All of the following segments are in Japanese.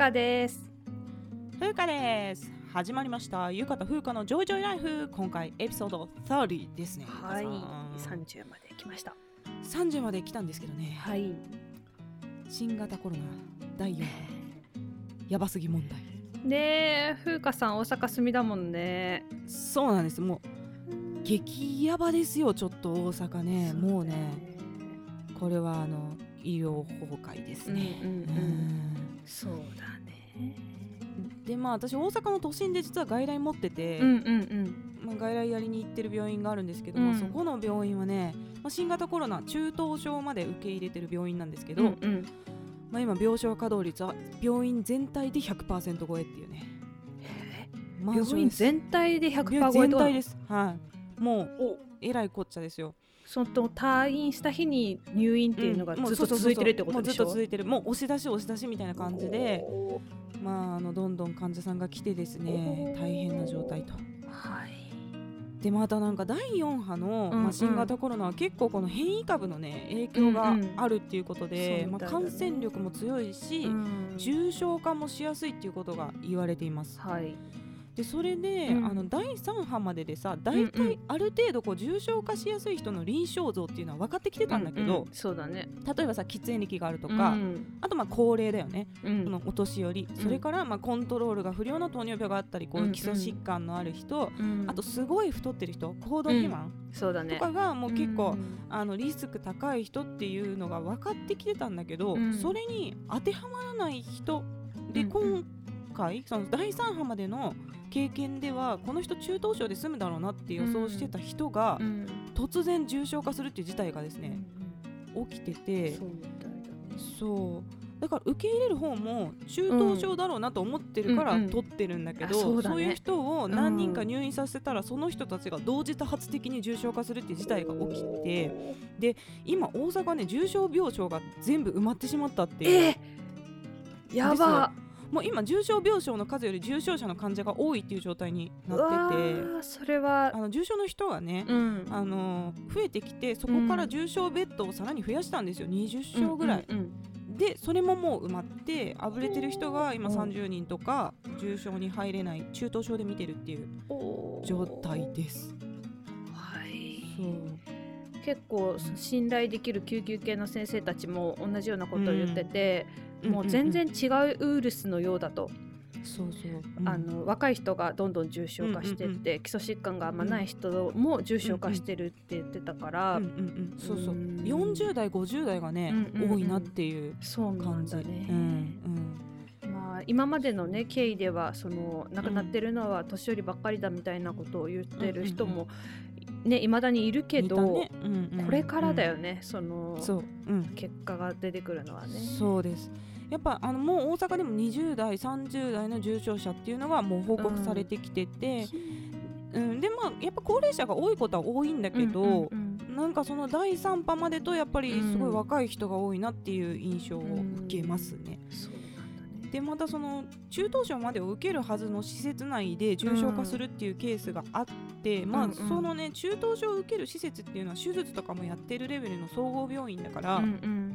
かです。風花です。始まりました。ゆかと風花のジョイジョイライフ。今回エピソード30ですね。はい。皆さん。30まで来ました。30まで来たんですけどね。はい。新型コロナ第4波やばすぎ問題。ねえ風花さん大阪住みだもんね。そうなんです。もう激ヤバですよちょっと大阪ね。もうねこれはあの医療崩壊ですね、うんうんうん。そうだでまあ私大阪の都心で実は外来持ってて、うんうんうん。まあ、外来やりに行ってる病院があるんですけども、うん。そこの病院はね、まあ、新型コロナ中等症まで受け入れてる病院なんですけど、うんうん。まあ、今病床稼働率は病院全体で100%超えっていうね。病院全体で100%病超えと全体です。はい。もうお。えらいこっちゃですよ。その退院した日に入院っていうのがずっと続いてるってことでしょ？もうずっと続いてる。もう押し出し押し出しみたいな感じで。おまああのどんどん患者さんが来てですね大変な状態と。はい。でまたなんか第4波の、まあ、新型コロナは結構この変異株のね影響があるっていうことで、まあ、感染力も強いし、うん。重症化もしやすいっていうことが言われています。はいでそれで、うん。あの第3波まででさ大うんうん。体ある程度こう重症化しやすい人の臨床像っていうのは分かってきてたんだけど、ううそうだね。例えばさ喫煙歴があるととか、あとまあ高齢だよね、うん。このお年寄り、それからまあコントロールが不良の糖尿病があったりこう基礎疾患のある人、うん。あとすごい太ってる人高度肥満。そうだね。とかがもう結構、んあのリスク高い人っていうのが分かってきてたんだけど、うん。それに当てはまらない人で、うんうん。今回その第3波までの経験ではこの人中等症で済むだろうなって予想してた人が、うん。突然重症化するっていう事態がですね、起きてて。そうだから受け入れる方も中等症だろうなと思ってるからうんうん取ってるんだけど、あそうだね。いう人を何人か入院させたら、その人たちが同時多発的に重症化するっていう事態が起きて今大阪ね重症病床が全部埋まってしまったっていう。えーやばもう今重症病床の数より重症者の患者が多いっていう状態になってて。ーそれは。あの重症の人がね、うん。あの増えてきてそこから重症ベッドをさらに増やしたんですよ。20床ぐらい、うんうんでそれももう埋まってあぶれてる人が今うん。30人とか重症に入れない中等症で見てるっていう状態です。はい。そう。結構信頼できる救急系の先生たちも同じようなことを言ってて、もう全然違うウイルスのようだと、そうそう、うん。あの若い人がどんどん重症化してって、うんうん。基礎疾患があんまない人も重症化してるって言ってたから、うんうんうん。そうそう。うん。40代50代がね、うんうんうん。多いなっていうそうな感じんだね。うんまあ、今までの、ね、経緯ではその亡くなってるのは年寄りばっかりだみたいなことを言ってる人も、ね、未だにいるけうん、ど、ね。うんうん。これからだよね、そのうんそう、うん、結果が出てくるのはね。そうですやっぱあのもう大阪でも20代30代の重症者っていうのがもう報告されてきてて、うん。でまあやっぱ高齢者が多いことは多いんだけど、うんうんうん。なんかその第3波までとやっぱりすごい若い人が多いなっていう印象を受けますね。そうなんだね。でまたその中等症までを受けるはずの施設内で重症化するっていうケースがあって、まあうんうん。そのね中等症を受ける施設っていうのは手術とかもやってるレベルの総合病院だから、うんうん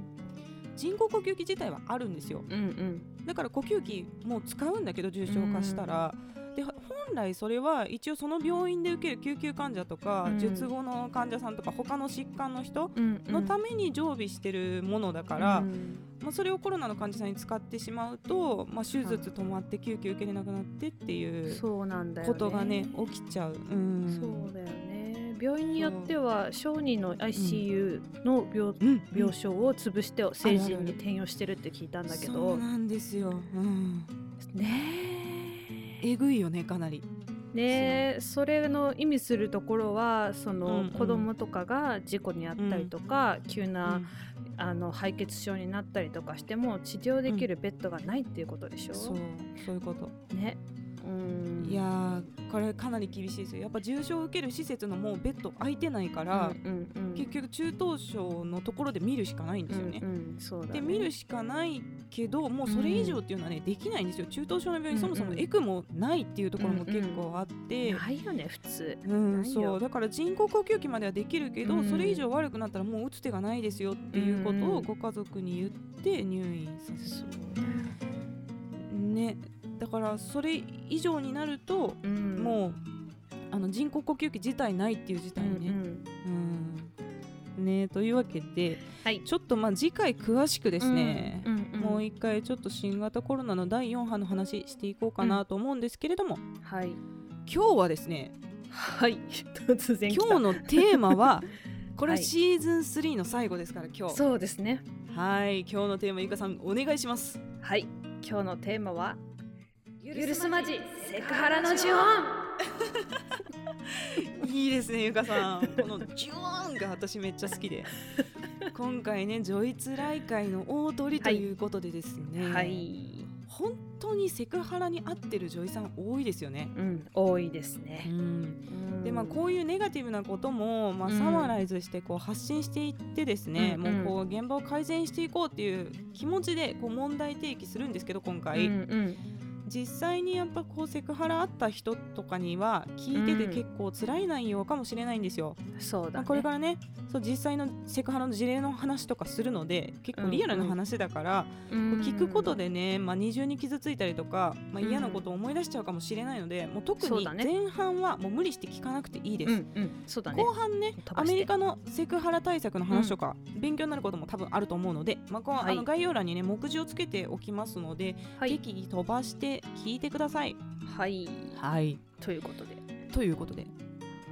人工呼吸器自体はあるんですよ。うんうん。だから呼吸器も使うんだけど重症化したら、で本来それは一応その病院で受ける救急患者とか、うん。術後の患者さんとか他の疾患の人のために常備してるものだから、うん。まあ、それをコロナの患者さんに使ってしまうと、まあ、手術止まって救急受けれなくなってっていうことがね起きちゃう。うん。そうだよね病院によっては小児の ICU の病,、うん。病床を潰して成人に転用してるって聞いたんだけそどうなんですよ、うん、ねえ。ぐいよねかなり。ねそれの意味するところはその、うんうん。子供とかが事故に遭ったりとか、急な、あの敗血症になったりとかしても治療できるベッドがないっていうことでしょ、そうそういうこと。ね。うんいやーこれかなり厳しいですよ。やっぱ重症を受ける施設のもうベッド空いてないから、うんうんうん、結局中等症のところで見るしかないんですよね。うんうんそうだね。で見るしかないけどもうそれ以上っていうのはね、できないんですよ。中等症の病院、うんそもそもエクもないっていうところも結構あって、ないよね普通。うんそう。だから人工呼吸器まではできるけど、うん。それ以上悪くなったらもう打つ手がないですよっていうことうん。をご家族に言って入院させそうるねだからそれ以上になると、うん。もうあの人工呼吸器自体ないっていう事うん態にね、うん。ねというわけではい。ちょっとまあ次回詳しくですね、うんうんもう一回ちょっと新型コロナの第4波の話していこうかなと思うんですけれども、はい。今日はですねはい。突然今日のテーマは これシーズン3の最後ですから今日。そうですね。はい。今日のテーマゆかさんお願いします。はい。今日のテーマは許すまじセクハラの呪音 いいですねゆかさん。このジューンが私めっちゃ好きで。今回ねジョイツ来会の大鳥ということでですね、はい。本当にセクハラに合ってる女医さん多いですよね。うん多いですうね、ん。でまあ、こういうネガティブなことも、まあ、うん。サマライズしてこう発信していってですね、うんうん。もうこう現場を改善していこうっていう気持ちでこう問題提起するんですけど今う回、んうん実際にやっぱこうセクハラあった人とかには聞いててうん。結構辛い内容かもしれないんですよ。まあ、そうだね。これからねそう実際のセクハラの事例の話とかするので結構リアルな話だから、うん。聞くことでね、まあ、二重に傷ついたりとか、まあ、うん。嫌なことを思い出しちゃうかもしれないので、もう特に前半はもう無理して聞かなくていいです。うんうん。そうだね。後半ねアメリカのセクハラ対策の話とか、勉強になることも多分あると思うので、まあこうはい。あの概要欄にね目次をつけておきますので、はい。適宜飛ばして聞いてください。はい。はい。ということで。ということで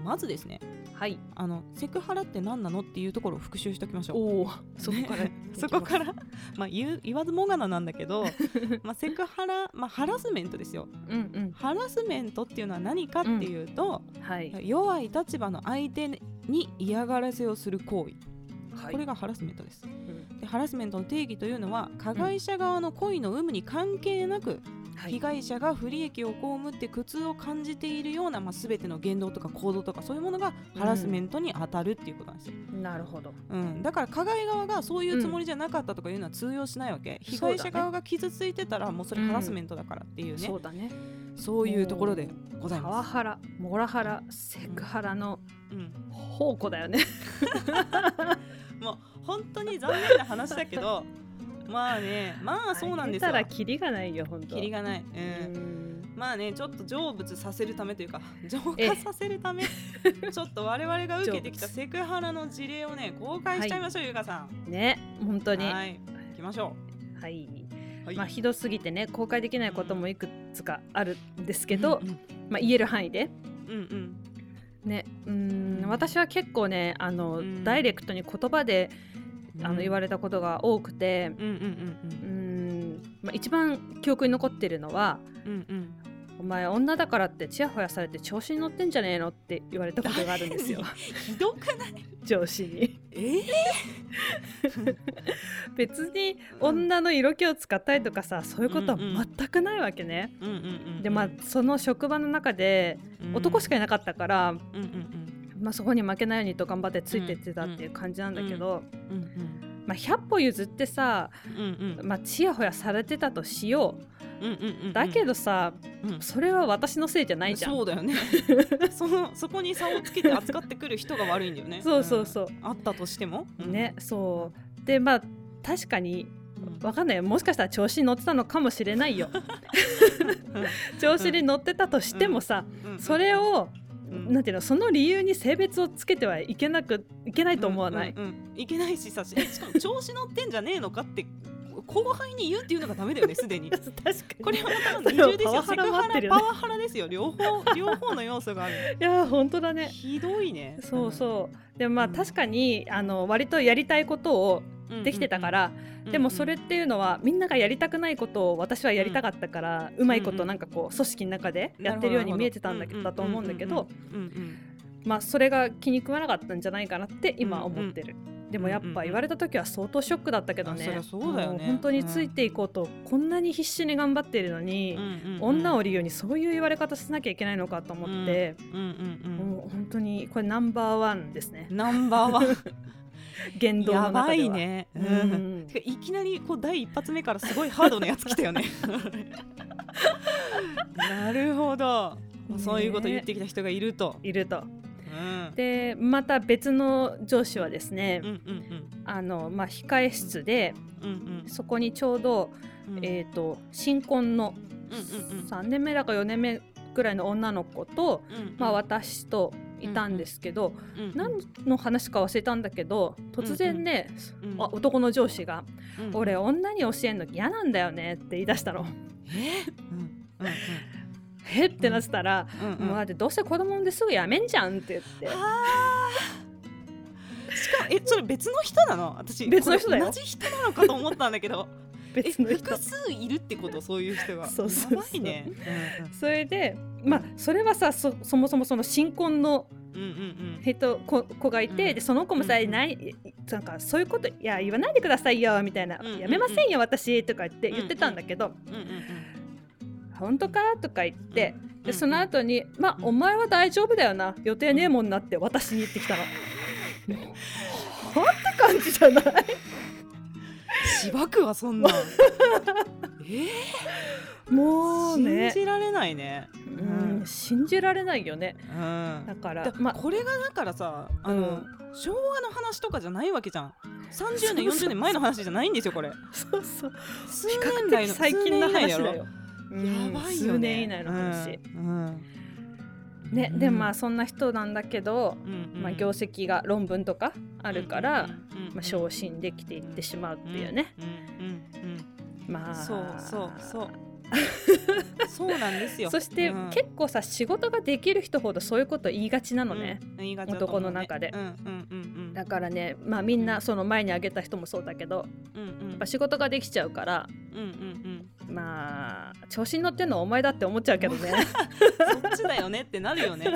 まずですねはい。あのセクハラって何なのっていうところを復習しておきましょう。おおそこからそこからまあ言う言わずもがななんだけど まあセクハラ、まあ、ハラスメントですよ。うんうん。ハラスメントっていうのは何かっていうと、はい。弱い立場の相手に嫌がらせをする行為、はい。これがハラスメントです。うん。でハラスメントの定義というのは加害者側の故意の有無に関係なく、はい。被害者が不利益を被って苦痛を感じているような、まあ、全ての言動とか行動とかそういうものがハラスメントに当たるっていうことなんですよ、なるほど。うん、だから加害側がそういうつもりじゃなかったとかいうのは通用しないわけ、被害者側が傷ついてたらもうそれハラスメントだからっていうね、そうだねそういうところでございます、パワハラモラハラセクハラのうん、宝庫だよねもう本当に残念な話だけどまあねまあそうなんですよ。出たらキリがないよ本当。キリがない、う、うん。んまあねちょっと成仏させるためというか浄え化させるため ちょっと我々が受けてきたセクハラの事例をね公開しちゃいましょう、ゆかさん。ね本当に。ははい。行きましょい、う。はい。まあひどすぎてね公開できないこともいくつかあるんですけど、うんまあ言える範囲で。うんうん。ねうん私は結構ねあの、うん。ダイレクトに言葉であの言われれたことが多くて。一番記憶に残ってるのはうんうん。うん「お前女だからってチヤホヤされて調子に乗ってんじゃねえの?」って言われたことがあるんですよ。ひどくない？上司に。えー、別に女の色気を使ったりとかさそういうことは全くないわけね。でまあその職場の中で男しかいなかったから、うんうんうんまあ、そこに負けないようにと頑張ってついてってたっていう感じなんだけど、まあ、100歩譲ってさ、うんうん。まあ、ちやほやされてたとしよう。んうんうんううん。だけどさ、うん。それは私のせいじゃないじゃん。そうだよね。そのそこに差をつけて扱ってくる人が悪いんだよね。そうそうそう、ん。あったとしても、うん。ねそう。でまあ確かにうん。わかんないよ。もしかしたら調子に乗ってたのかもしれないよ。調子に乗ってたとしてもさ、うん。それを、うんなんていうのその理由に性別をつけてはいけなくいけないと思わない、うんうんうんいけないしさししかも 調子乗ってんじゃねえのかって後輩に言うっていうのがダメだよねすでに。確かに。これはまたそれは二重ですよパワハラセクハね。ラパワハラですよ。両方両方の要素がある いやー本当だね。ひどいね。そうそう。でもまあうん。確かにあの割とやりたいことをできてたから、でもそれっていうのはみんながやりたくないことを私はやりたかったから、うまいことなんかこう組織の中でやってるように見えてたんだけどだと思うんだけどうんうんまあそれが気に食わなかったんじゃないかなって今思ってる。でもやっぱ言われた時は相当ショックだったけどね。あそりゃそうだよね。も本当についていこうとこんなに必死に頑張ってるのに、女を理由にそういう言われ方しなきゃいけないのかと思って、うんうんもう本当にこれナンバーワンですね。うんナンバーワン 言動のやば中では。いね、ううん。いきなりこう第一発目からすごいハードなやつ来たよね。なるほど、ね。そういうこと言ってきた人がいると、いると。うん、でまた別の上司はですね、うんうんあのまあ、控え室でうんうん。そこにちょうど、うん。えー、と新婚のうんうんうん。3年目だか4年目ぐらいの女の子と、うん。まあ、私といたんですけど、何の話か忘れたんだけど突然ね、うんあ男の上司が「うん俺女に教えんの嫌なんだよね」って言い出したの。え？えってなってたらうんうん「もうだってどうせ子供産んですぐやめんじゃん」って言って。あー。しかもえそれ別の人なの？私別の人だよ。同じ人なのかと思ったんだけど。え別の人。複数いるってこと？そういう人がそうそうそう。やばいね。それでまあそれはさそそもそもその新婚のうんうんうん。えっと、子子がいて、うん。でその子もさ、うんないなんかそういうこといや言わないでくださいよみたいな、うんやめませんよ私とか言って言ってたんだけど、うんうんうん本当か？とか言って、うんでその後にまあお前は大丈夫だよな。予定ねえもんなって私に言ってきたの。はって感じじゃない？しばくわそんな。ん えー、もうね。信じられないね。うん、信じられないよね。うん。だからだまあこれがだからさあの、昭和の話とかじゃないわけじゃん。30年そうそう。40年前の話じゃないんですよこれ。そうそう。数年来の的最近の話だよ。やうんばいよね。数年以内の話。うん。ね、うん。でまあそんな人なんだけど、うんまあ、業績が論文とかあるから、うんうんうんまあ、昇進できていってしまうっていうね、まあそうそうそうそうなんですよそして、うん結構さ仕事ができる人ほどそういうこと言いがちなのね、うんね男の中でうんうんうんだからねまあみんなその前に挙げた人もそうだけどうんうんやっぱ仕事ができちゃうからうんうんうんまあ調子に乗ってんのはお前だって思っちゃうけどねそっちだよねってなるよね。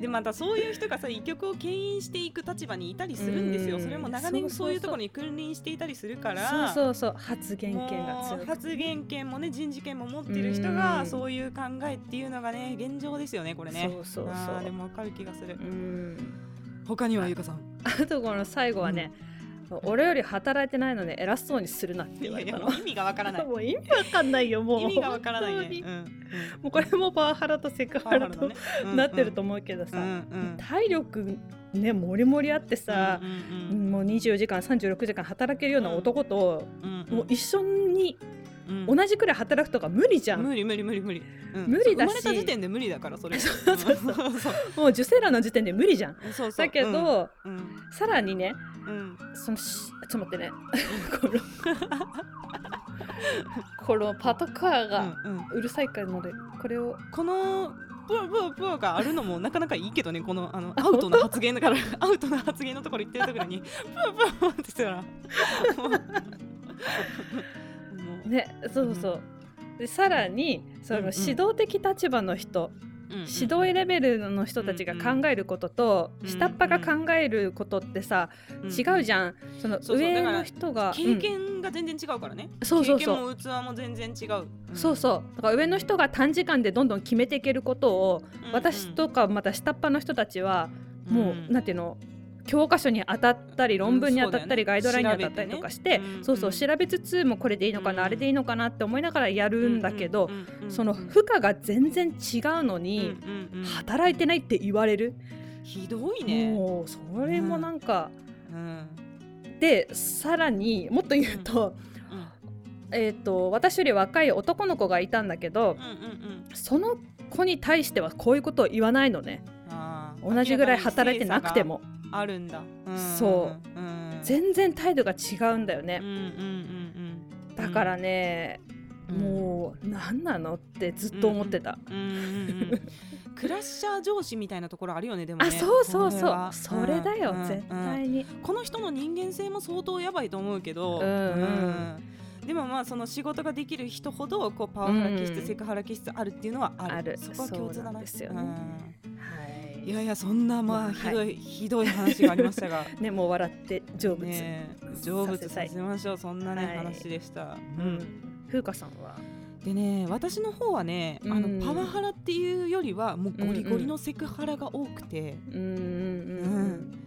でまたそういう人がさ医局を牽引していく立場にいたりするんですよ。うんそれも長年そういうところに君臨していたりするから。そうそうそう発言権が強く発言権もね人事権も持ってる人うんがそういう考えっていうのがね現状ですよねこれね。そうそうそうでもわかる気がする。うん他にはゆかさん。あとこの最後はね、俺より働いてないのに偉そうにするなって言われたの。意味がわからない。もう意味わかんないよもう。意味がわからないね。うんうん。もうこれもパワハラとセクハラと、ね。なってると思うけどさ、うんうん体力ねもりもりあってさう、んうんもう24時間36時間働けるような男と、うんうん。もう一緒にうん。同じくらい働くとか無理じゃん、無理無理無理無理、うん。無理だし。生まれた時点で無理だからそれ そうそうそうもう受精卵の時点で無理じゃん。そうそう。だけど、うん。うん。さらにねうん。そのしちょっと待ってね。このパトカーがうるさいからのでこれを。このプワプワプワがあるのもなかなかいいけどねこのあのアウトな発言だからアウトな発言のところ言ってるところにプワプワプワってしたらねそうそう。でさらにそのうんうん。指導的立場の人、うんうん指導レベルの人たちが考えることと、うん下っ端が考えることってさ、違うじゃん。そのそうそう。上の人が経験が全然違うからね、そうそうそう。経験も器も全然違う、うん。そうそう。だから上の人が短時間でどんどん決めていけることを、うん私とかまた下っ端の人たちはもう、うんなんていうの教科書に当たったり論文に当たったり、ガイドラインに当たったりとかして、そうそううん。調べつつもこれでいいのかな、うんあれでいいのかなって思いながらやるんだけど、その負荷が全然違うのに、働いてないって言われる、ひどいね、もうそれもなんか、うん。でさらにもっと言うと,、うん。えー、と私より若い男の子がいたんだけど、その子に対してはこういうことを言わないのね。同じぐらい働いてなくてもあるんだ、うん。そう。うん、全然態度が違うんだよね。うん、うんうんうんだからね、うん。もう何なのってずっと思ってた、うんうんうん比 クラッシャー上司みたいなところあるよねでもね。あそうそうそう。それだよ、うん。絶うん。対に、この人の人間性も相当やばいと思うけど、うんうんうん。でもまあその仕事ができる人ほどこうパワハラ気質、うん。セクハラ気質あるっていうのはある。そこは共通だな。ですよねいいやいやそんなまあはいひどい、ひどい話がありましたが。ねもう笑って成仏、ね成仏ささせましょうそんなね、はい。話でした、うん。風花さんは？でね私の方はね、あうん。のパワハラっていうよりはもうゴリゴリのセクハラが多くて、うんうん。うん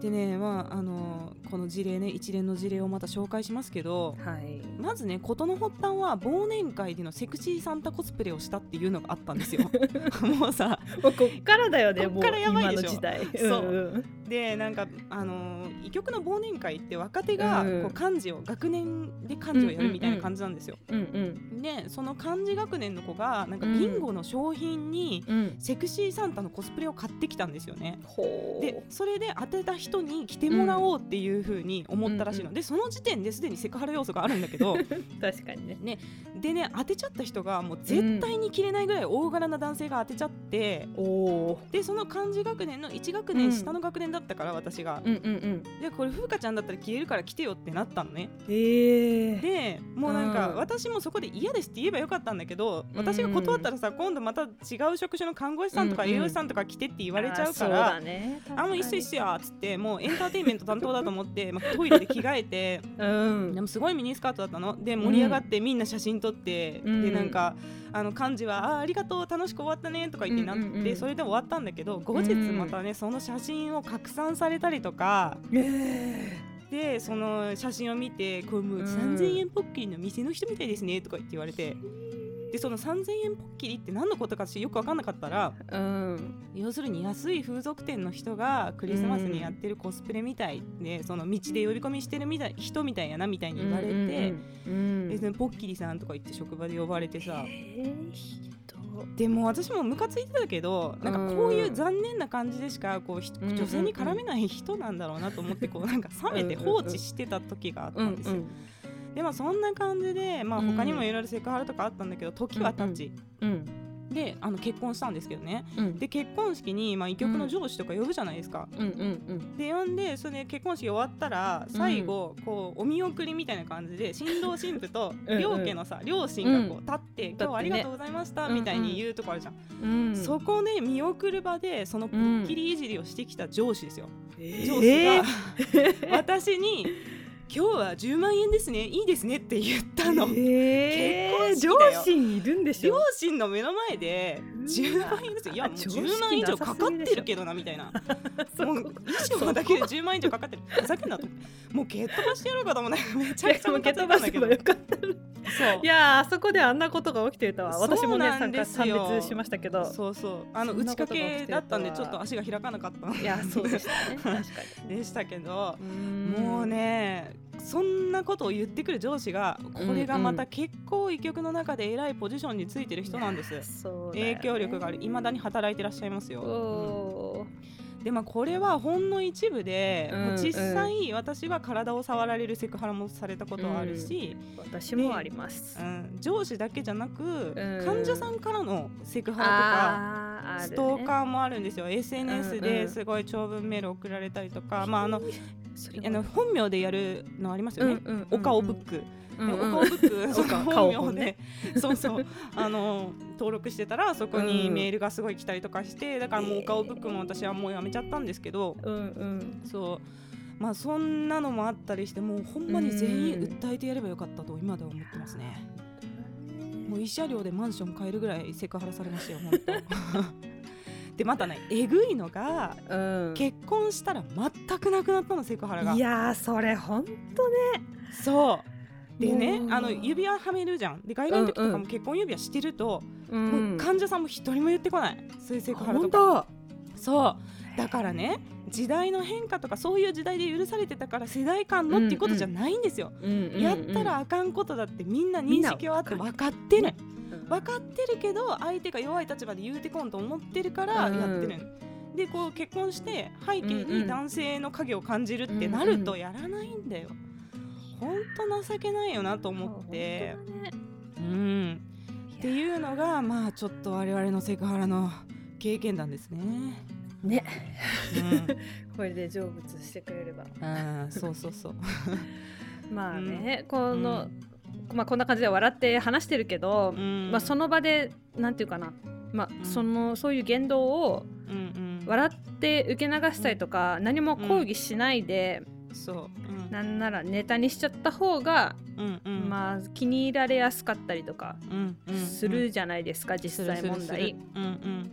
でねまああのこの事例ね一連の事例をまた紹介しますけどうんはい。まずね事の発端は忘年会でのセクシーサンタコスプレをしたっていうのがあったんですよ。もうさもうこっからだよねこっからやばいでしょ。もう今の時代。そう。んんでなんかあの異曲の忘年会って若手がうん。こう漢字を学年で漢字をやるみたいな感じなんですよ、うんうん。でその漢字学年の子がなんかビンゴの商品にうん。セクシーサンタのコスプレを買ってきたんですよね。ほう。でそれで当てた人に着てもらおうっていう風に思ったらしいの、うんでその時点ですでにセクハラ要素があるんだけど 確かにね。ね。でね当てちゃった人がもう絶対に着れないぐらい大柄な男性が当てちゃって、でその漢字学年の1学年下の学年だったから私が、うんうんうん。でこれ風花ちゃんだったら着れるから着てよってなったのね。ええ。でもうなんか、うん。私もそこで嫌ですって言えばよかったんだけど私が断ったらさ今度また違う職種の看護師さんとかうんうん。栄養士さんとか来てって言われちゃうかそうら、だね。あもう一緒一緒やっつってもうエンターテインメント担当だと思って、まあ、トイレで着替えてうん。でもすごいミニスカートだったの。で盛り上がってみんな写真撮って、うん。でなんかあの漢字はあーありがとう楽しく終わったねとか言ってなって、うんうんうんそれで終わったんだけど後日またねその写真を拡散されたりとか。えでその写真を見てこうもううん。3000円ポッキリの店の人みたいですねとか言って言われて。でその3000円ポッキリって何のことか私よく分かんなかったらうん。要するに安い風俗店の人がクリスマスにやってるコスプレみたいでその道で呼び込みしてるみたい人みたいやなみたいに言われて、うんポッキリさんとか言って職場で呼ばれてさ。えーでも私もムカついてたけどなんかこういう残念な感じでしかこうひうん女性に絡めない人なんだろうなと思ってこうなんか冷めて放置してた時があったんですよ。でまあそんな感じで、まあ、他にもいろいろセクハラとかあったんだけど時は経ち、うんであの結婚したんですけどね。うん。で結婚式に、まあ、医局の上司とか呼ぶじゃないですか。うんうんで呼んでそれで結婚式終わったら最後、こうお見送りみたいな感じで新郎新婦と うんうん。両家のさ両親がこう立って、ん今日はありがとうございましたみたいに言うとこあるじゃん、うん。そこで見送る場でそのポッキリいじりをしてきた上司ですよ、え上司が、私に今日は10万円ですね。いいですねって言ったの、えー。結婚式だよ。上司いるんでし両ょ親の目の前で10万円ですよ。いやもう10万円以上かかってるけどなみたいな。もう衣装だけで10万円以上かかってる。ふざけんなと。もう蹴っ飛ばしてやろうかと思って。めちゃくちゃムカついたんだけど。よかったそう。いやーあそこであんなことが起きていたわ私もね参加参列しましたけど。そうそう。あの打ち掛けだったんでちょっと足が開かなかった。いやそうでしたね。確か でしたけど。にもうねそんなことを言ってくる上司がこれがまた結構医局の中で偉いポジションについてる人なんです。そうだよね。影響力があるいまだに働いてらっしゃいますよ、おうん。でまあこれはほんの一部で、うんもう実際私は体を触られるセクハラもされたことはあるし、ー私もあります。うん。上司だけじゃなく、ん。患者さんからのセクハラとかストーカーもあるんですよ。SNS うんうん。ですごい長文メール送られたりとか、まああのあの本名でやるのありますよね、お顔ブック、うんでうん。お顔ブック。その顔本名で、そうそう。あの登録してたらそこにうん。メールがすごい来たりとかしてだからもうお顔ブックも私はもうやめちゃったんですけど、うんうん。そう。まあそんなのもあったりしてもうほんまに全員訴えてやればよかったと今では思ってますね。もう慰謝料でマンション買えるぐらいセクハラされましたよ本当 でまたねえぐいのがうん。結婚したら全くなくなったのセクハラが。いやーそれほんとね。そう。でねあの指輪はめるじゃん。で外来の時とうんうん。かも結婚指輪してると、うもう患者さんも一人も言ってこない。そういうセクハラほと。かそう。だからね時代の変化とかそういう時代で許されてたから世代間のっていうことじゃないんですよ、やったらあかんことだってみんな認識はあって分かってる分かってるけど相手が弱い立場で言うてこんと思ってるからやってる、でこう結婚して背景に男性の影を感じるってなるとやらないんだよ、ほんと情けないよなと思って、うん。っていうのがまあちょっと我々のセクハラの経験談ですね。ね、うん。これで成仏してくれれば。あーそうそうそう。まあね、この、まあこんな感じで笑って話してるけど、うん。まあその場でなんていうかな。まあ、うん。そのそういう言動を笑って受け流したりとか、何も抗議しないで、そう。うん。なんならネタにしちゃった方が、まあ気に入られやすかったりとかするじゃないですか、実際問題。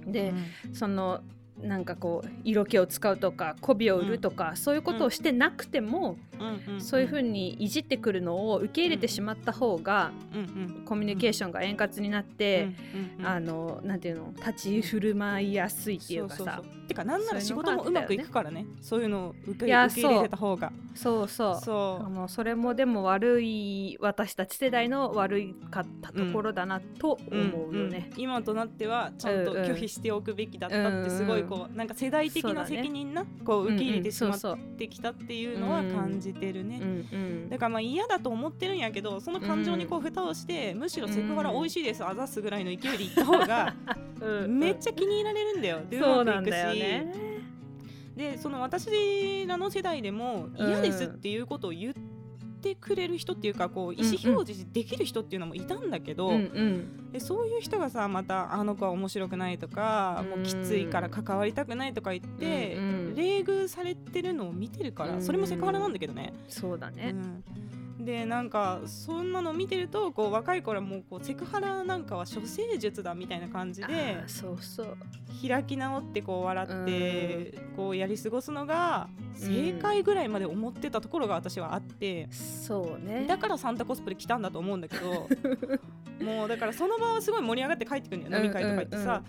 でそのなんかこう色気を使うとか媚びを売るとか、そういうことをしてなくても、うんんそういうふうにいじってくるのを受け入れてしまった方が、うんうんコミュニケーションが円滑になって、うんうんあのなんていうの立ち振る舞いやすいっていうかさ。てかなんなら仕事もうまくいくからね。そういうのを受け入れてた方が。そうそう。そあのそれもでも悪い私たち世代の悪いかったところだなとう思うよね。んん。今となってはちゃんとうんうん。拒否しておくべきだったってすごいこうなんか世代的な責任なこう受け入れてしまってきたっていうのは感じてるね。だからまあ嫌だと思ってるんやけどその感情にこう蓋をして、むしろセクハラ美味しいですあざすぐらいの勢いで言った方が うんめっちゃ気に入られるんだよ。でそうまくいくし。でその私らの世代でもうん。嫌ですっていうことを言ってくれる人っていうかこう意思表示できる人っていうのもいたんだけど、うんうん。でそういう人がさまたあの子は面白くないとか、うん。もうきついから関わりたくないとか言って、うんうん。冷遇されてるのを見てるから、うん。それもセクハラなんだけどね。そうだね。うん、でなんかそんなの見てるとこう若い頃はもうこうセクハラなんかは処世術だみたいな感じあでーそうそう。開き直ってこう笑ってこうやり過ごすのが正解ぐらいまで思ってたところが私はあってそうね。だからサンタコスプレ来たんだと思うんだけど もうだからその場はすごい盛り上がって帰ってくるんだよ飲み会とか行ってさ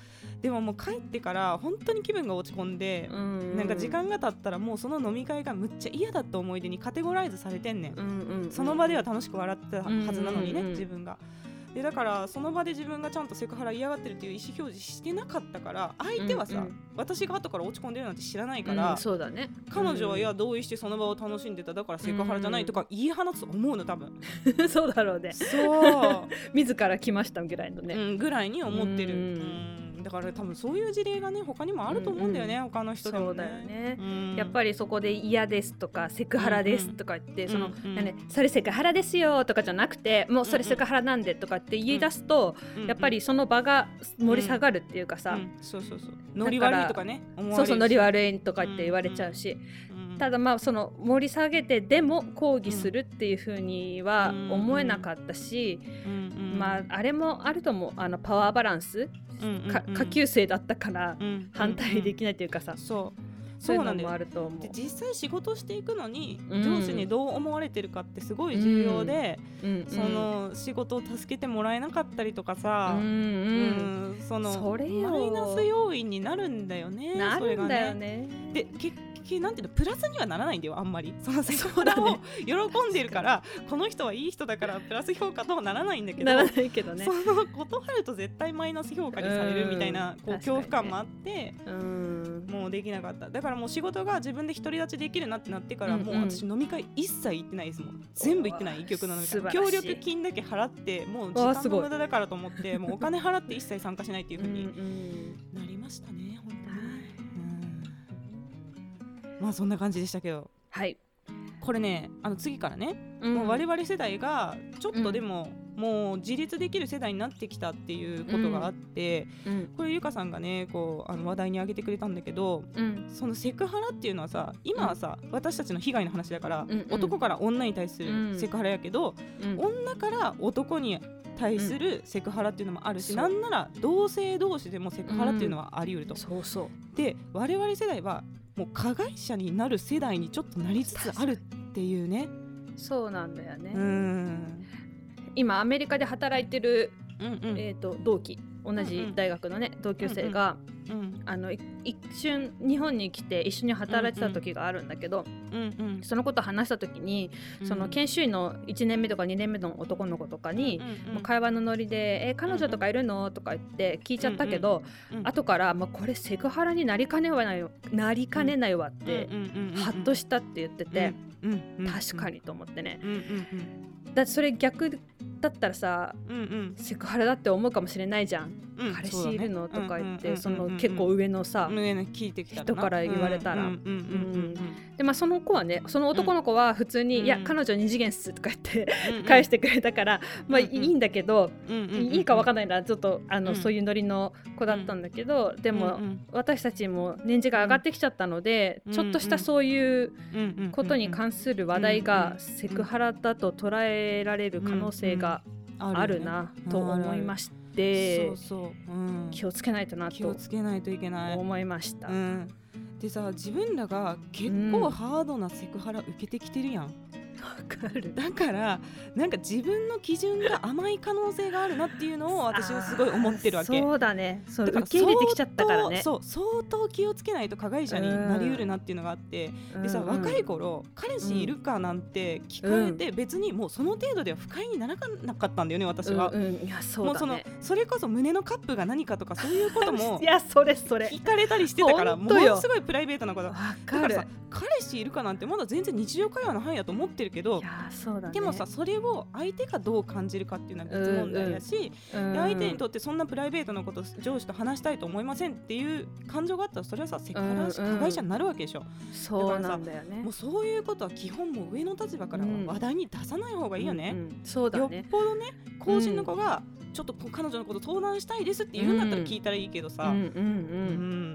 でももう帰ってから本当に気分が落ち込んでうんなんか時間が経ったらもうその飲み会がむっちゃ嫌だった思い出にカテゴライズされてんねん。うんうんうん。その場では楽しく笑ってたはずなのにね、うんうんうん自分が。でだからその場で自分がちゃんとセクハラ嫌がってるっていう意思表示してなかったから相手はさ、うんうん。私が後から落ち込んでるなんて知らないかうんら、そうだね。彼女はいや同意してその場を楽しんでた？だからセクハラじゃないとか言い放つと思うの多分、う んそうだろうね。そう、自ら来ましたぐらいのね。うん、ぐらいに思ってる、ううんんだから多分そういう事例がね他にもあると思うんだよね、他の人でもそうだよね。うん。やっぱりそこで嫌ですとかセクハラですとか言って、んその、うん。うんそれセクハラですよとかじゃなくてもうそれセクハラなんでとかって言い出すと、うんやっぱりその場が盛り下がるっていうかさ、うんそうそうそう。ノリ悪いとかねそうそうノリ悪いとかって言われちゃうし、うんただまあその盛り下げてでも抗議するっていうふうには思えなかったし、まああれもあると思う。あのパワーバランス、下級生だったからうん。反対できないというかさ、そうそういうのそうなんだよもあると思う。で。実際仕事していくのにうん。上司にどう思われてるかってすごい重要で、うん。うんその仕事を助けてもらえなかったりとかさ、うんそのマイナス要因になるんだよねなるんだよそれがね。で結局なんていうのプラスにはならないんだよあんまり。そのセク そハラを喜んでるからこの人はいい人だからプラス評価とはならないんだけどならないけどね。そ。の断ると絶対マイナス評価にされるみたいなこううん恐怖感もあって。うんもうできなかった。だからもう仕事が自分で独り立ちできるなってなってから、うんうん。もう私飲み会一切行ってないですもん。全部行ってない。一曲の飲み素会晴らしい。協力金だけ払ってもう時間の無駄だからと思ってもうお金払って一切参加しないっていううんう風にん。なりましたね本当に、うん。まあそんな感じでしたけど。はい。これねあの次からね、うん。もう我々世代がちょっとでも、もう自立できる世代になってきたっていうことがあって、うんこれゆかさんがねこうあの話題に挙げてくれたんだけどうんそのセクハラっていうのはさ今はさ、私たちの被害の話だから、うんうん男から女に対すうんるセクハラやけど、うん女から男に対するセクハラっていうのもあるし、そうなんなら同性同士でもセクハラっていうのはあり得ると。そうそう。で我々世代はもう加害者になる世代にちょっとなりつつあるっていうね。そうなんだよね。うん今アメリカで働いてるうんうん。えっと同期同じ大学のね同級生がうんあのい一瞬日本に来て一緒に働いてた時があるんだけどうんうん。そのこと話した時にその研修医の1年目とか2年目の男の子とかにうんもう会話のノリで「え彼女とかいるの?」とか言って聞いちゃったけど、うんうん後から、まあ、これセクハラになりかねないわなりかねないわって、うんうんうんうんハッとしたって言ってて、うんうんうん。確かにと思ってね。うんうんうん。だってそれ逆だったらさ、うんうん。セクハラだって思うかもしれないじゃん、うん彼氏いるの、とか言って、その結構上のさ、上の聞いて人から言われたら。うんでまあその子はねその男の子は普通に「うん。いや彼女二次元っす」とか言って返してくれたから、まあいうん。うんいんだけど、うんうんうんいいかわかんないなちょっとあの、うん。そういうノリの子だったんだけど、でも、うんうん。私たちも年次が上がってきちゃったので、うん。ちょっとしたそういうことに関する話題がセクハラだと捉えられる可能性があるなと思いましして、そうそう、うん、気をつけないとな気をとつけないといけない、思いました。うん、でさ自分らが結構ハードなセクハラ受けてきてるやん、かる。だからなんか自分の基準が甘い可能性があるなっていうのを私はすごい思ってるわけ。そうだね。そう受け入れてきちゃったからね。そう相当気をつけないと加害者になりうるなっていうのがあって、でさ、うん。うん若い頃彼氏いるかなんて聞かれて、別にもうその程度では不快にならなかったんだよね私は、うんうん、いやそうもうそのそれこそ胸のカップが何かとかそういうことも いやそれそれ。聞かれたりしてたからものすごいプライベートなこと。わだかる。からさ彼氏いるかなんてまだ全然日常会話の範囲だと思ってるけどね。でもさそれを相手がどう感じるかっていうのは別問題だし、うん。で相手にとってそんなプライベートなこと上司と話したいと思いませんっていう感情があったらそれはさセクハラ加害者になるわけでしょ、そうなんだよね。もうそういうことは基本もう上の立場から話題に出さない方がいいよね、うんうん。そうだよっねぽどね後進の子がちょっと彼女のこと相談したいですって言うんだったら聞いたらいいけどさ、うんうんうん。うん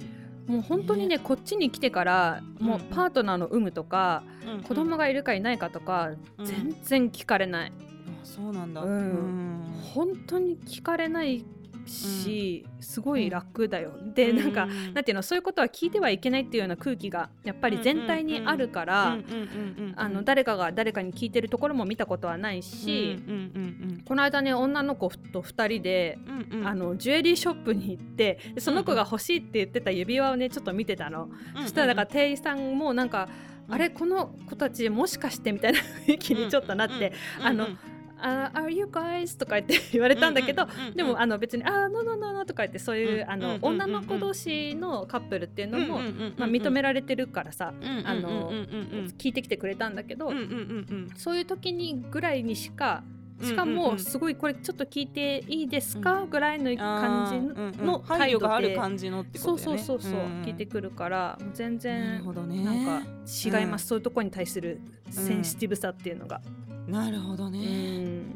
もう本当にねこっちに来てからもううん。パートナーの有無とか、うん。子供がいるかいないかとか、うん。全然聞かれない。あそうなんだ、うん。うん。本当に聞かれないし、すごい楽だよ、でなんか、うんなんていうのそういうことは聞いてはいけないっていうような空気がやっぱり全体にあるから、誰かが誰かに聞いてるところも見たことはないし、うんうんこの間ね女の子と2人で、うんうん。うんあのジュエリーショップに行ってでその子が欲しいって言ってた指輪をねちょっと見てたの、そしたらだから店員さんもなんか、うん。あれこの子たちもしかしてみたいな雰囲気にちょっとなって「あのあ Are you guys?」とか言って 言われたんだけど、でもあの別に「あーノノノノ」とか言ってそういう、あの女の子同士のカップルっていうのも、まあ、認められてるからさ、あの聞いてきてくれたんだけど、そういう時にぐらいにしかしかもすごいこれちょっと聞いていいですか、ぐらいの感じの配態度慮があるで。感じのってそうそうことだよねそうそう、ん。聞いてくるから全な然なんか違います、そういうところに対するセンシティブさっていうのが。なるほどうねん。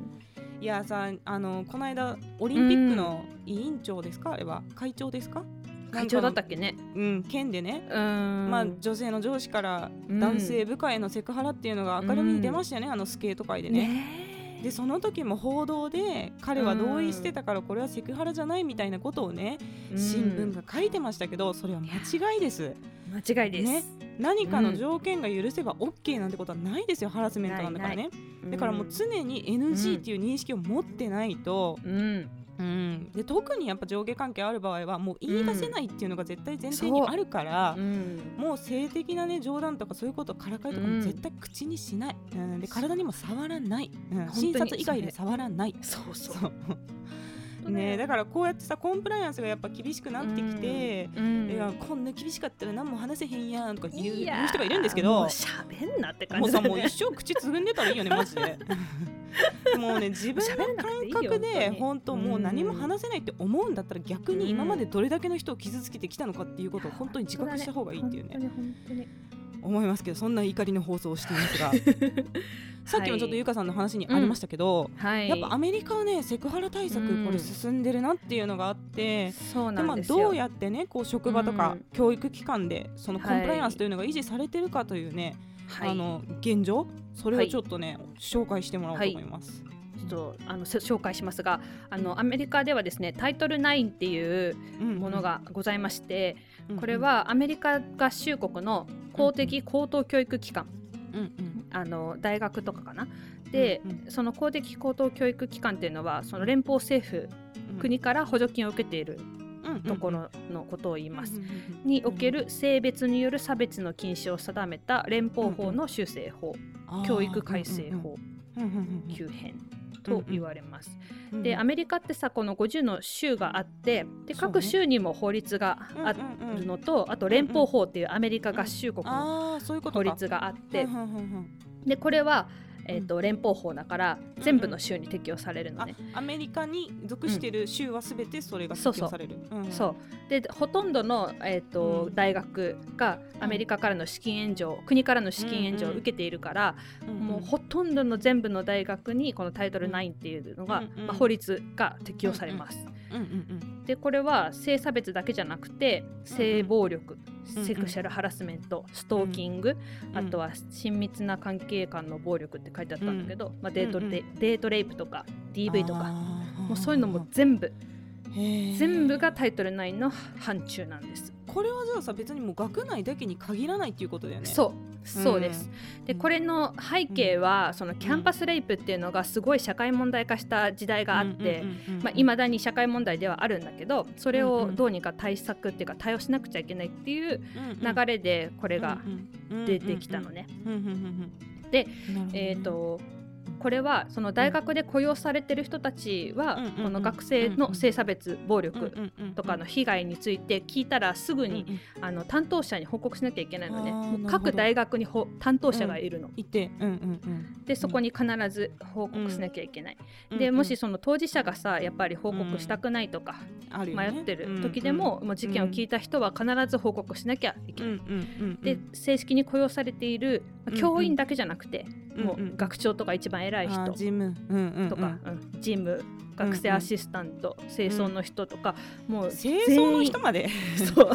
いやさあのこの間オリンピックの委員長ですか？あれは？会長ですか？会長だったっけね。うん県でね。うん。まあ、女性の上司からうん。男性部下へのセクハラっていうのが明るみに出ましたよね、あのスケート界でね。ねでその時も報道で彼は同意してたからこれはセクハラじゃないみたいなことをね、うん新聞が書いてましたけどそれは間違いです。間違いです。ね何かの条件が許せば OK なんてことはないですよハラスメントなんだからね。だからもう常に NG っていう認識を持ってないと、うんうん、で特にやっぱ上下関係ある場合はもう言い出せないっていうのが絶対前提にあるから、うん。もう性的なね冗談とかそういうことからかいとかも絶対口にしない、うん。で体にも触らない、うん。診察以外で触らない。そう。そうね。だからこうやってさコンプライアンスがやっぱ厳しくなってきて、うんいやこんな厳しかったら何も話せへんやんとか言う言う人がいるんですけもどう喋んなって感もうさじだねもう一生口つぐんでたらいいよねマジで。もうね自分の感覚で本本当もう何もうん話せないって思うんだったら逆にうん今までどれだけの人を傷つけてきたのかっていうことを本当に自覚した方がいいっていうね思いますけどそんな怒りの放送をしていますが。さっきもちょっとゆかさんの話にありましたけど、はい。やっぱアメリカはねセクハラ対策うん。これ進んでるなっていうのがあって、そうでまあなんですよ。どうやってねこう職場とかうん。教育機関でそのコンプライアンスというのが維持されてるかというね、はい。あの現状それをちょっとね、紹介してもらおうと思います。ちょっとあのせ紹介しますがあのアメリカではですねタイトル9っていうものがございまして、うんこれ、はアメリカ合衆国の公的高等教育機関、うんうん。あの大学とかかな。で、うんうん。その公的高等教育機関っていうのはその連邦政府、うん。国から補助金を受けているうんところのことを言います。うんうんうんにおける性別による差別の禁止を定めた連邦法の修正法、教育改正法。うんうんうんうん。9編と言われます。うんでアメリカってさこの50の州があってで各州にも法律があうんうんうん。るのと、あと連邦法っていうアメリカ合衆国の法律があって、うんうんうんうん。でこれは、えーと、連邦法だから全部の州に適用されるのね、アメリカに属している州はすべてそれが適用される、そうそう。でほとんどの、えーと大学がアメリカからの資金援助国からの資金援助を受けているから、もうほとんどの全部の大学にこのタイトル9っていうのが、まあ、法律が適用されます。でこれは性差別だけじゃなくて性暴力、セクシャルハラスメントストーキング、あとは親密な関係間の暴力って書いてあったんだけど、まあ、デートデデートレイプとか DV とかもうそういうのも全部全部がタイトル9の範疇なんです。これはじゃあさ別にもう学内だけに限らないっていうことだよね。そうそうです。うん、でこれの背景は、うん、そのキャンパスレイプっていうのがすごい社会問題化した時代があっていまだに社会問題ではあるんだけどそれをどうにか対策っていうか対応しなくちゃいけないっていう流れでこれが出てきたのね。で、えーとこれはその大学で雇用されてる人たちは、この学生の性差別暴力とかの被害について聞いたらすぐに、あの担当者に報告しなきゃいけないのね。もう各大学にほ担当者がいるの。いて、でそこに必ず報告しなきゃいけない。でもしその当事者がさやっぱり報告したくないとか、迷ってる時でも,、もう事件を聞いた人は必ず報告しなきゃいけない。で正式に雇用されている教員だけじゃなくて、もう学長とか一番偉い人。とか、事務学生アシスタント、清掃の人とか、もう清掃の人まで？そう。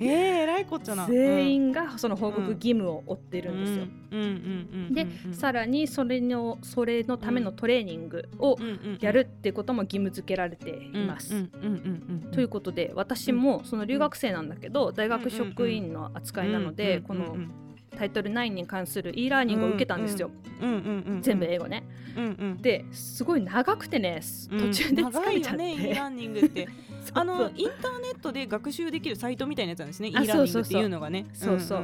えー、えらいこっちゃな。全員がその報告義務を負ってるんですよ。でさらにそれのそれのためのトレーニングをやるってことも義務付けられています。ということで私もその留学生なんだけど大学職員の扱いなのでこのタイトル9に関する e ラーニングを受けたんですよ、全部英語ね、うんうん、ですごい長くてね途中で疲れちゃって、うん、ね e ラーニングって。あのインターネットで学習できるサイトみたいなやつなんですね e ラーニングっていうのがね。そうそう、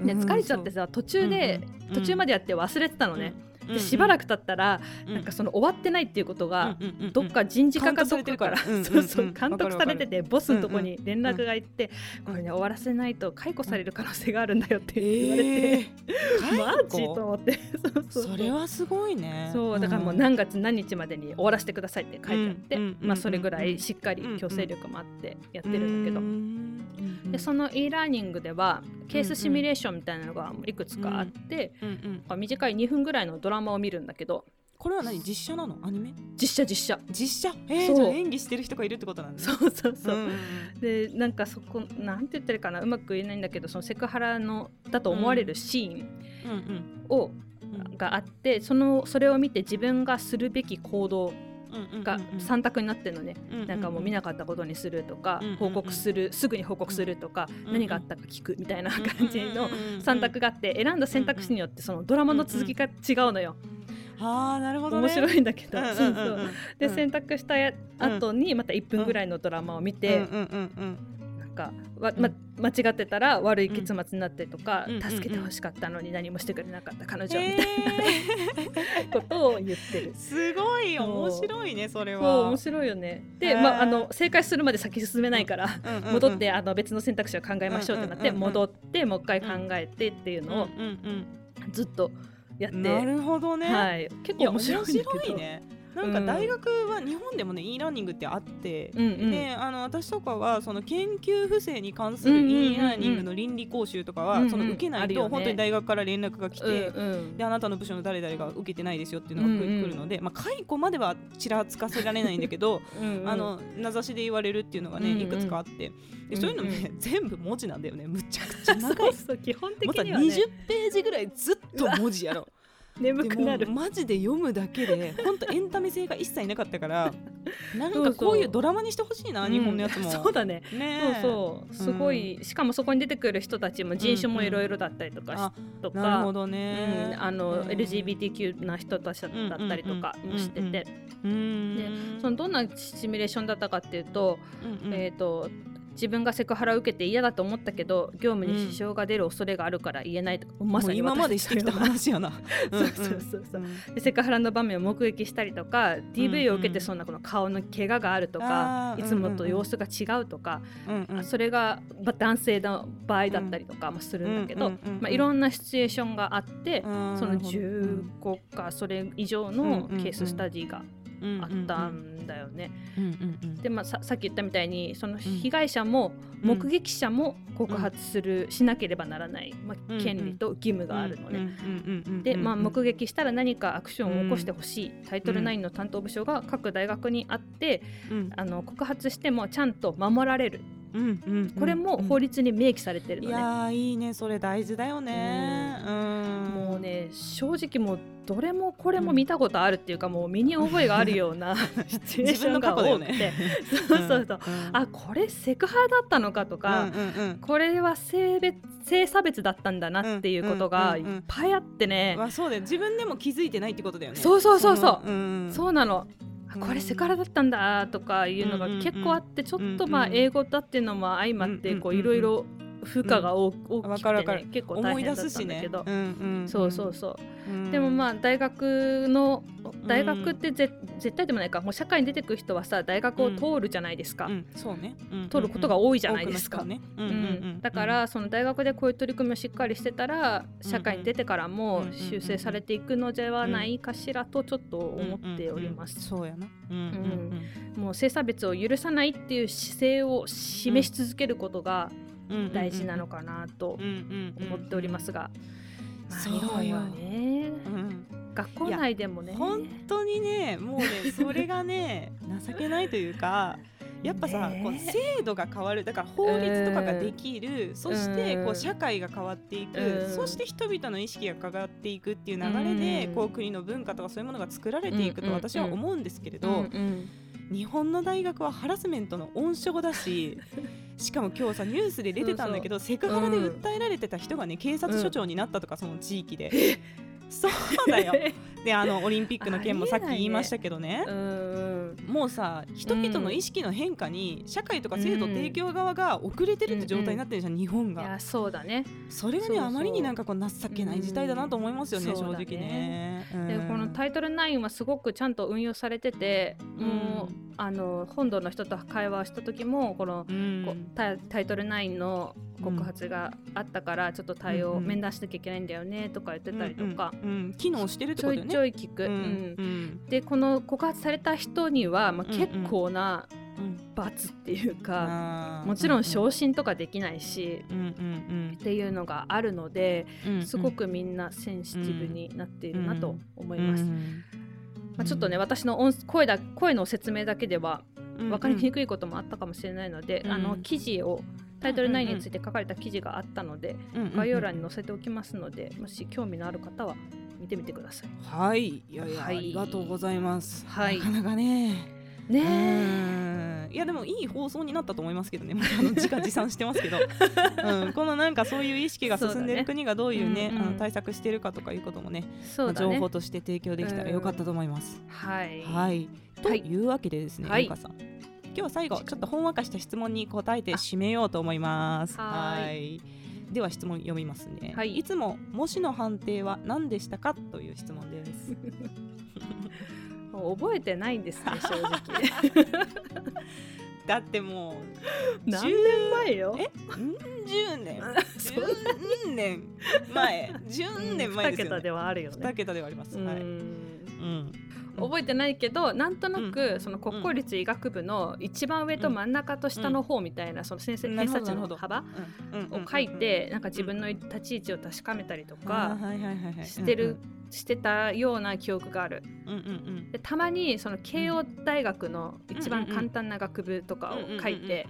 ね、疲れちゃってさ途中で、途中までやって忘れてたのね、でしばらく経ったら、なんかその終わってないっていうことが、どっか人事課かどっかから そうそう監督されててボスのとこに連絡がいって、これね終わらせないと解雇される可能性があるんだよって言われて、マジと思ってそれはすごいね。そうだからもう何月何日までに終わらせてくださいって書いてあって、まあそれぐらいしっかり強制力もあってやってるんだけど、でその e ラーニングではケースシミュレーションみたいなのがいくつかあって、短い2分ぐらいのドララマを見るんだけどこれは何？実写なの？アニメ？実写実写。実写？えー、演技してる人がいるってことなんです、ね、そうそう。そう、うん、でなんかそこなんて言ってるかな？うまく言えないんだけどそのセクハラのだと思われるシーンを、うん。うん、があってそのそれを見て自分がするべき行動が3択になってるのね、なんかもう見なかったことにするとか、報告するすぐに報告するとか、何があったか聞くみたいな感じの3択があって選んだ選択肢によってそのドラマの続きが違うのよ。あーなるほど、ね、面白いんだけど、そうそう。で選択した後にまた1分ぐらいのドラマを見て、かわ、ま、間違ってたら悪い結末になってとか、うん、助けてほしかったのに何もしてくれなかった彼女みたいな、えー、ことを言ってる。すごい面白いねそれは。面白いよね。で、まあ、あの正解するまで先進めないから、戻ってあの別の選択肢を考えましょうってなって、戻ってもう一回考えてっていうのをずっとやって。なるほどね、はい、結構面白いねなんか大学は日本でもね e ラーニングってあって、うんうん、であの私とかはその研究不正に関する e ラーニングの倫理講習とかは、その受けないと本当に大学から連絡が来て、うんうん、であなたの部署の誰々が受けてないですよっていうのが来るので、うん。うん、まあ、解雇まではちらつかせられないんだけどうん、あの名指しで言われるっていうのがねいくつかあってでそういうのね、全部文字なんだよねむちゃくちゃ長い。そう基本的には、ね、20ページぐらいずっと文字やろ眠くなる。マジで読むだけで本当エンタメ性が一切なかったから なんかこういうドラマにしてほしいな日本のやつも、そうだね。ねそうそう。すごい、うん、しかもそこに出てくる人たちも人種もいろいろだったりとか、うん、とかなるほどね、うん、あの、LGBTQ な人たちだったりとかもしてて、でそのどんなシミュレーションだったかっていうと,、えっ、ー、と自分がセクハラを受けて嫌だと思ったけど業務に支障が出る恐れがあるから言えないとか、うん、まさに今までしてきた話やな。そうそうそうそう、うん、でセクハラの場面を目撃したりとか DV を受けてそんなこの顔の怪我があるとか、いつもと様子が違うとか、うんうん、それが男性の場合だったりとかもするんだけど、まあ、いろんなシチュエーションがあって、その15かそれ以上のケーススタディがあったんだよね。で、まあ、ささっき言ったみたいにその被害者も目撃者も告発する、しなければならない、まあ、権利と義務があるのね。で、まあ、目撃したら何かアクションを起こしてほしい、タイトル9の担当部署が各大学にあって、あの告発してもちゃんと守られる。うんうんうん、これも法律に明記されてるのね。いやいいね。それ大事だよね。うん、もうね正直もうどれもこれも見たことあるっていうか、もう身に覚えがあるような シチュエーションが多くて、ね、そうそうそう、うん、あこれセクハラだったのかとか、これは性別性差別だったんだなっていうことがいっぱいあってね、まあ、そうだよ。自分でも気づいてないってことだよね。そうそうそうそう、うん、そうなのこれセクハラだったんだとかいうのが結構あってちょっとまあ英語だっていうのも相まってこういろいろ負荷が大,、きくて、ね、結構大変だったんだけど、ね。うんうん、そうそうそう、うん、でもまあ大学の大学ってぜ、絶対でもないか。もう社会に出てくる人はさ大学を通るじゃないですか、うん、そうね、通ることが多いじゃないですか、ね。だからその大学でこういう取り組みをしっかりしてたら社会に出てからも修正されていくのではないかしらとちょっと思っております。そうやな、うん。もう性差別を許さないっていう姿勢を示し続けることが、大事なのかなと思っておりますが。そうよ。ね、うん、学校内でもね。本当にねもうねそれがね 情けないというかやっぱさ、こう制度が変わるだから法律とかができる、そしてこう社会が変わっていく、そして人々の意識が変わっていくっていう流れで、こう国の文化とかそういうものが作られていくと私は思うんですけれど。日本の大学はハラスメントの温床だししかも今日さニュースで出てたんだけどセクハラで訴えられてた人がね、警察署長になったとかその地域で。そうだよ。であのオリンピックの件もさっき言いましたけどね、ね、もうさ人々の意識の変化に社会とか制度提供側が遅れてるって状態になってるじゃん、うんうん、日本がいやそうだね。それがねあまりになんかこう情けない事態だなと思いますよね、うん、正直ね、でこのタイトル9はすごくちゃんと運用されてて、もうあの本土の人と会話した時もこの、こタイトル9の告発があったからちょっと対応、面談しなきゃいけないんだよねとか言ってたりとか、機能してるってことね。ちょいちょい聞く、うんでこの告発された人には、まあ、結構な罰っていうか、もちろん昇進とかできないし、っていうのがあるので、すごくみんなセンシティブになっているなと思います。まあ、ちょっとね私の音声だ声の説明だけでは分かりにくいこともあったかもしれないので、あの記事をタイトル9について書かれた記事があったので、概要欄に載せておきますのでもし興味のある方は見てみてください。はい。いやいや、はい、ありがとうございます。はい、なかなかね。ねいやでもいい放送になったと思いますけどね、あの自画自賛してますけど、うん、このなんかそういう意識が進んでいる国がどういうね、ねうんうん、あの対策しているかとかいうこともね、ね。情報として提供できたらよかったと思います。はい、はい、というわけでですね、はい、さん今日は最後ちょっとほんわかした質問に答えて締めようと思います。はい。では質問読みますね、はい、いつも模試の判定は何でしたかという質問です。覚えてないんですね正直。だってもう何年前よ。え10年？10年前。10年前ですよ、ね、2桁ではあるよね。2桁ではあります。はい。うん覚えてないけどなんとなくその国公立医学部の一番上と真ん中と下の方みたいなその先生偏差値の幅を書いてなんか自分の立ち位置を確かめたりとかしてるしてたような記憶がある。でたまにその慶応大学の一番簡単な学部とかを書いて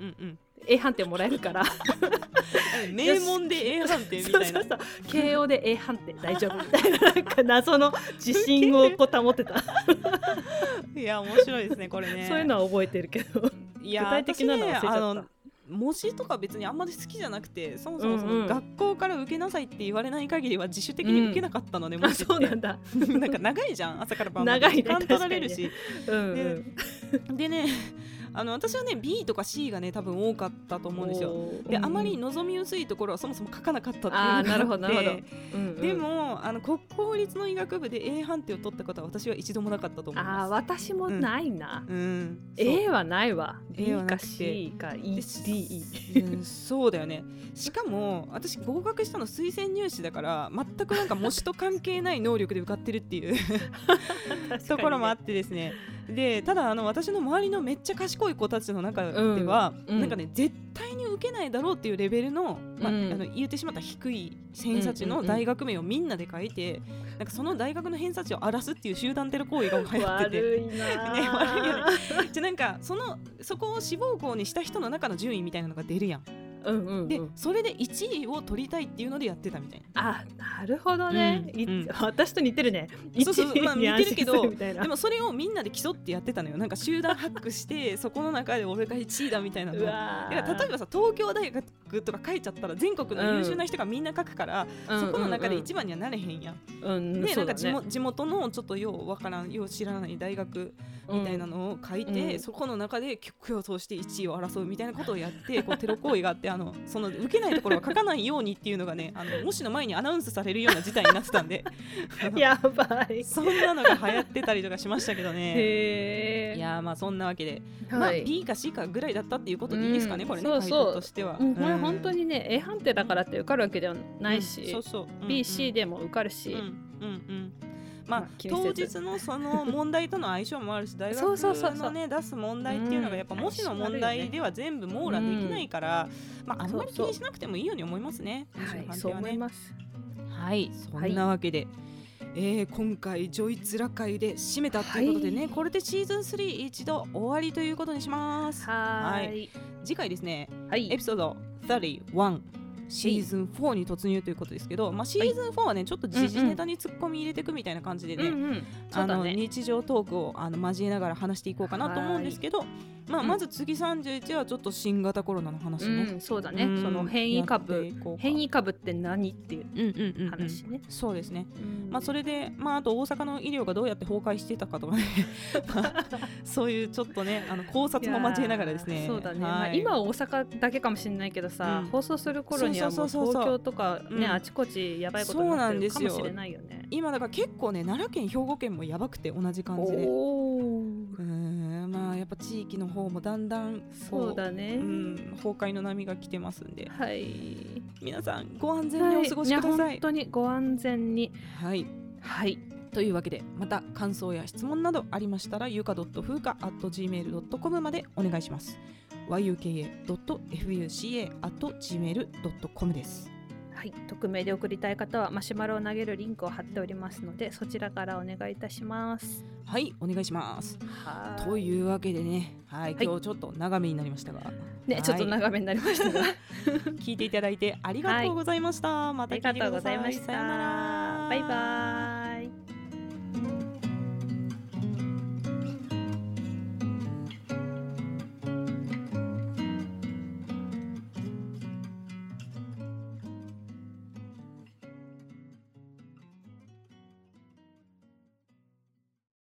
A 判定もらえるから。名門で A 判定みたいな。慶応で A 判定大丈夫みたいななんか謎の自信をこう保ってた。いや面白いですねこれね。そういうのは覚えてるけど。いや具体的なの忘れちゃった。模試とか別にあんまり好きじゃなくてそもそもその学校から受けなさいって言われない限りは自主的に受けなかったので、うん、模試ってそうなんだ。なんか長いじゃん朝から晩まで。時間取られるし、うんうん、ででねあの私はね B とか C がね多分多かったと思うんですよ。で、あまり望み薄いところはそもそも書かなかったっていうのがあって。でもあの国公立の医学部で A 判定を取ったことは私は一度もなかったと思います。あ私もないな、うん、A はないわ。B か C か E、D、うん、そうだよね。しかも私合格したの推薦入試だから全くなんか模試と関係ない能力で受かってるっていう ところもあってですねでただあの私の周りのめっちゃ賢い子たちの中では、うん、なんかね絶対に受けないだろうっていうレベルの,、まあ、あの言ってしまった低い偏差値の大学名をみんなで書いて、なんかその大学の偏差値を荒らすっていう集団テロ行為が流行ってて。悪いな、ね、悪いよね。じゃなんかそのそこを志望校にした人の中の順位みたいなのが出るやん。うんうんうん、でそれで1位を取りたいっていうのでやってたみたいな。あなるほどね、うんうん、私と似てるね。そうそう、まあ、似てるけどでもそれをみんなで競ってやってたのよ。なんか集団ハックして そこの中で俺が1位だみたいなの。例えばさ東京大学とか書いちゃったら全国の優秀な人がみんな書くから、うん、そこの中で一番にはなれへんやん、うん、で、なんか地,、ね、地元のちょっとようわからんよう知らない大学みたいなのを書いて、うん、そこの中で競争して1位を争うみたいなことをやってこうテロ行為があってあのその受けないところは書かないようにっていうのがねあのもしの前にアナウンスされるような事態になってたんで。やばい。そんなのが流行ってたりとかしましたけどね。いやまあそんなわけで、はい、まあ、B か C かぐらいだったっていうことでいいですかね、うん、これねそうそうとしては、うん、これ本当にね A 判定だからって受かるわけではないし、うん、そうそう、うん、BC でも受かるし、うんうんまあ、当日のその問題との相性もあるし大学のね出す問題っていうのがやっぱもしの問題では全部網羅できないから、まああんまり気にしなくてもいいように思いますね。はい、そう思います。はい。そんなわけで、えー、今回ジョイツラ会で締めたということでね、はい、これでシーズン3一度終わりということにしますはい次回ですね、はい、エピソード31シーズン4に突入ということですけど、まあ、シーズン4はねちょっと時事ネタに突っ込み入れていくみたいな感じでね、うんうん、あの、ね、日常トークをあの交えながら話していこうかなと思うんですけど、まあ、まず次31はちょっと新型コロナの話ね、うん、そうだね、うん、その変異株。変異株って何っていう話ね、うんうんうん。うん、そうですね、まあ、それで、まあ、あと大阪の医療がどうやって崩壊してたかとかね。まあ、そういうちょっとねあの考察も交えながらですね。そうだね、はい、まあ、今は大阪だけかもしれないけどさ、放送する頃にはもう東京とかねあちこちやばいことになってるかもしれないよね。今だから結構ね奈良県兵庫県もやばくて同じ感じで。うんまあやっぱ地域の方もだんだんそうだね、うん、崩壊の波が来てますんで。はい。皆さんご安全にお過ごしください、はい、本当にご安全に。はい。はい。というわけでまた感想や質問などありましたらゆか .fuka.gmail.com までお願いします。Yuka.fuca.gmail.com ですはい、匿名で送りたい方はマシュマロを投げるリンクを貼っておりますのでそちらからお願いいたします。はいお願いします。というわけでねはい、今日ちょっと長めになりましたが。ね、ちょっと長めになりましたが。聞いていただいてありがとうございました、また聞いてください。さよなら。バイバイ